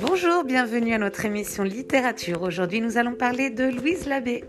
Bonjour, bienvenue à notre émission littérature. Aujourd'hui, nous allons parler de Louise Labbé.